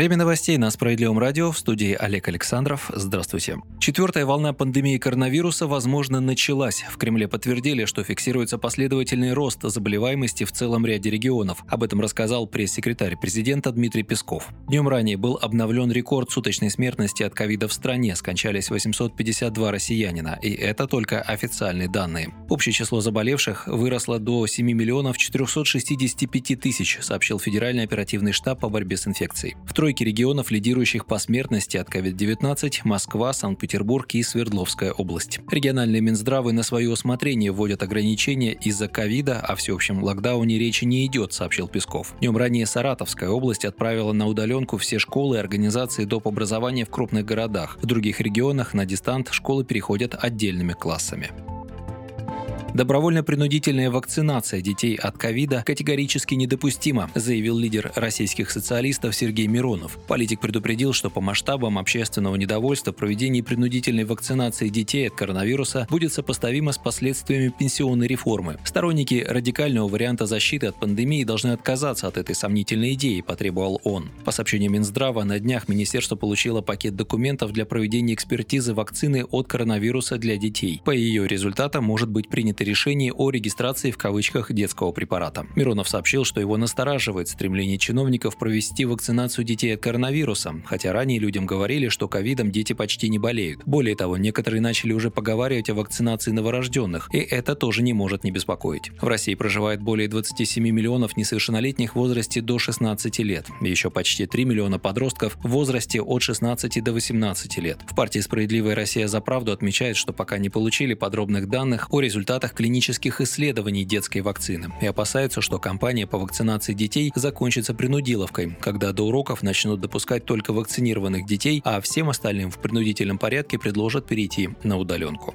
Время новостей на Справедливом радио в студии Олег Александров. Здравствуйте. Четвертая волна пандемии коронавируса, возможно, началась. В Кремле подтвердили, что фиксируется последовательный рост заболеваемости в целом ряде регионов. Об этом рассказал пресс-секретарь президента Дмитрий Песков. Днем ранее был обновлен рекорд суточной смертности от ковида в стране. Скончались 852 россиянина. И это только официальные данные. Общее число заболевших выросло до 7 миллионов 465 тысяч, сообщил Федеральный оперативный штаб по борьбе с инфекцией. В тройке регионов, лидирующих по смертности от COVID-19 – Москва, Санкт-Петербург и Свердловская область. Региональные Минздравы на свое усмотрение вводят ограничения из-за ковида, о всеобщем локдауне речи не идет, сообщил Песков. Днем ранее Саратовская область отправила на удаленку все школы и организации доп. образования в крупных городах. В других регионах на дистант школы переходят отдельными классами. Добровольно-принудительная вакцинация детей от ковида категорически недопустима, заявил лидер российских социалистов Сергей Миронов. Политик предупредил, что по масштабам общественного недовольства проведение принудительной вакцинации детей от коронавируса будет сопоставимо с последствиями пенсионной реформы. Сторонники радикального варианта защиты от пандемии должны отказаться от этой сомнительной идеи, потребовал он. По сообщению Минздрава, на днях министерство получило пакет документов для проведения экспертизы вакцины от коронавируса для детей. По ее результатам может быть принято принято решение о регистрации в кавычках детского препарата. Миронов сообщил, что его настораживает стремление чиновников провести вакцинацию детей от коронавируса, хотя ранее людям говорили, что ковидом дети почти не болеют. Более того, некоторые начали уже поговаривать о вакцинации новорожденных, и это тоже не может не беспокоить. В России проживает более 27 миллионов несовершеннолетних в возрасте до 16 лет, еще почти 3 миллиона подростков в возрасте от 16 до 18 лет. В партии «Справедливая Россия за правду» отмечает, что пока не получили подробных данных о результатах результатах клинических исследований детской вакцины и опасаются, что кампания по вакцинации детей закончится принудиловкой, когда до уроков начнут допускать только вакцинированных детей, а всем остальным в принудительном порядке предложат перейти на удаленку.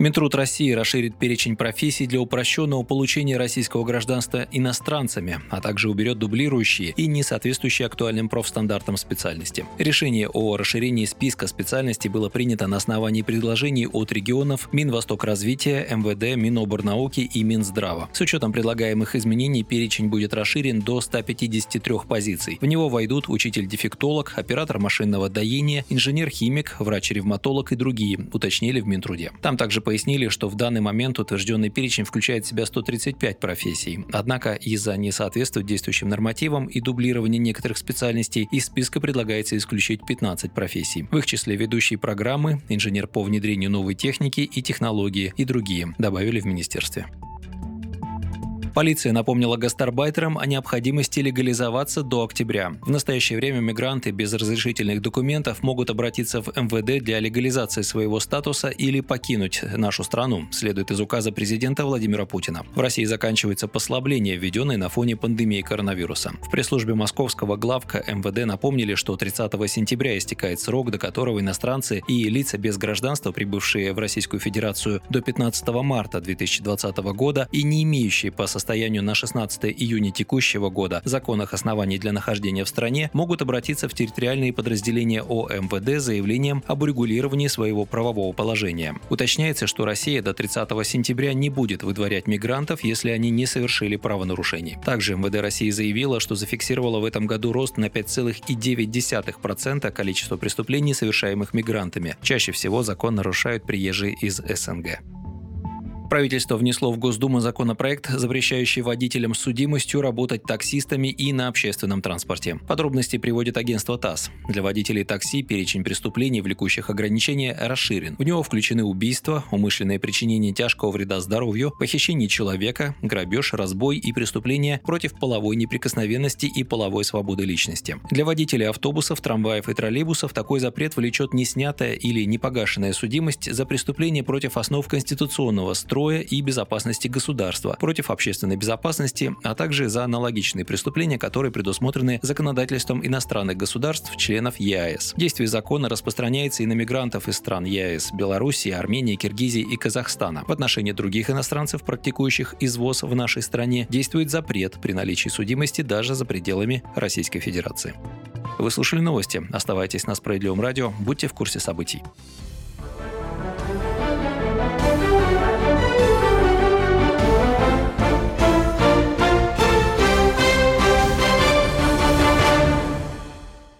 Минтруд России расширит перечень профессий для упрощенного получения российского гражданства иностранцами, а также уберет дублирующие и не соответствующие актуальным профстандартам специальности. Решение о расширении списка специальностей было принято на основании предложений от регионов Минвостокразвития, МВД, Миноборнауки и Минздрава. С учетом предлагаемых изменений перечень будет расширен до 153 позиций. В него войдут учитель-дефектолог, оператор машинного доения, инженер-химик, врач-ревматолог и другие, уточнили в Минтруде. Там также пояснили, что в данный момент утвержденный перечень включает в себя 135 профессий. Однако из-за несоответствия действующим нормативам и дублирования некоторых специальностей из списка предлагается исключить 15 профессий. В их числе ведущие программы, инженер по внедрению новой техники и технологии и другие, добавили в министерстве. Полиция напомнила гастарбайтерам о необходимости легализоваться до октября. В настоящее время мигранты без разрешительных документов могут обратиться в МВД для легализации своего статуса или покинуть нашу страну, следует из указа президента Владимира Путина. В России заканчивается послабление, введенное на фоне пандемии коронавируса. В пресс-службе московского главка МВД напомнили, что 30 сентября истекает срок, до которого иностранцы и лица без гражданства, прибывшие в Российскую Федерацию до 15 марта 2020 года и не имеющие по состоянию на 16 июня текущего года законных оснований для нахождения в стране могут обратиться в территориальные подразделения ОМВД с заявлением об урегулировании своего правового положения. Уточняется, что Россия до 30 сентября не будет выдворять мигрантов, если они не совершили правонарушений. Также МВД России заявила, что зафиксировала в этом году рост на 5,9% количества преступлений, совершаемых мигрантами. Чаще всего закон нарушают приезжие из СНГ. Правительство внесло в Госдуму законопроект, запрещающий водителям с судимостью работать таксистами и на общественном транспорте. Подробности приводит агентство ТАСС. Для водителей такси перечень преступлений, влекущих ограничения, расширен. В него включены убийства, умышленное причинение тяжкого вреда здоровью, похищение человека, грабеж, разбой и преступления против половой неприкосновенности и половой свободы личности. Для водителей автобусов, трамваев и троллейбусов такой запрет влечет неснятая или непогашенная судимость за преступление против основ конституционного строя строя и безопасности государства, против общественной безопасности, а также за аналогичные преступления, которые предусмотрены законодательством иностранных государств, членов ЕАЭС. Действие закона распространяется и на мигрантов из стран ЕАЭС – Белоруссии, Армении, Киргизии и Казахстана. В отношении других иностранцев, практикующих извоз в нашей стране, действует запрет при наличии судимости даже за пределами Российской Федерации. Вы слушали новости. Оставайтесь на Справедливом радио. Будьте в курсе событий.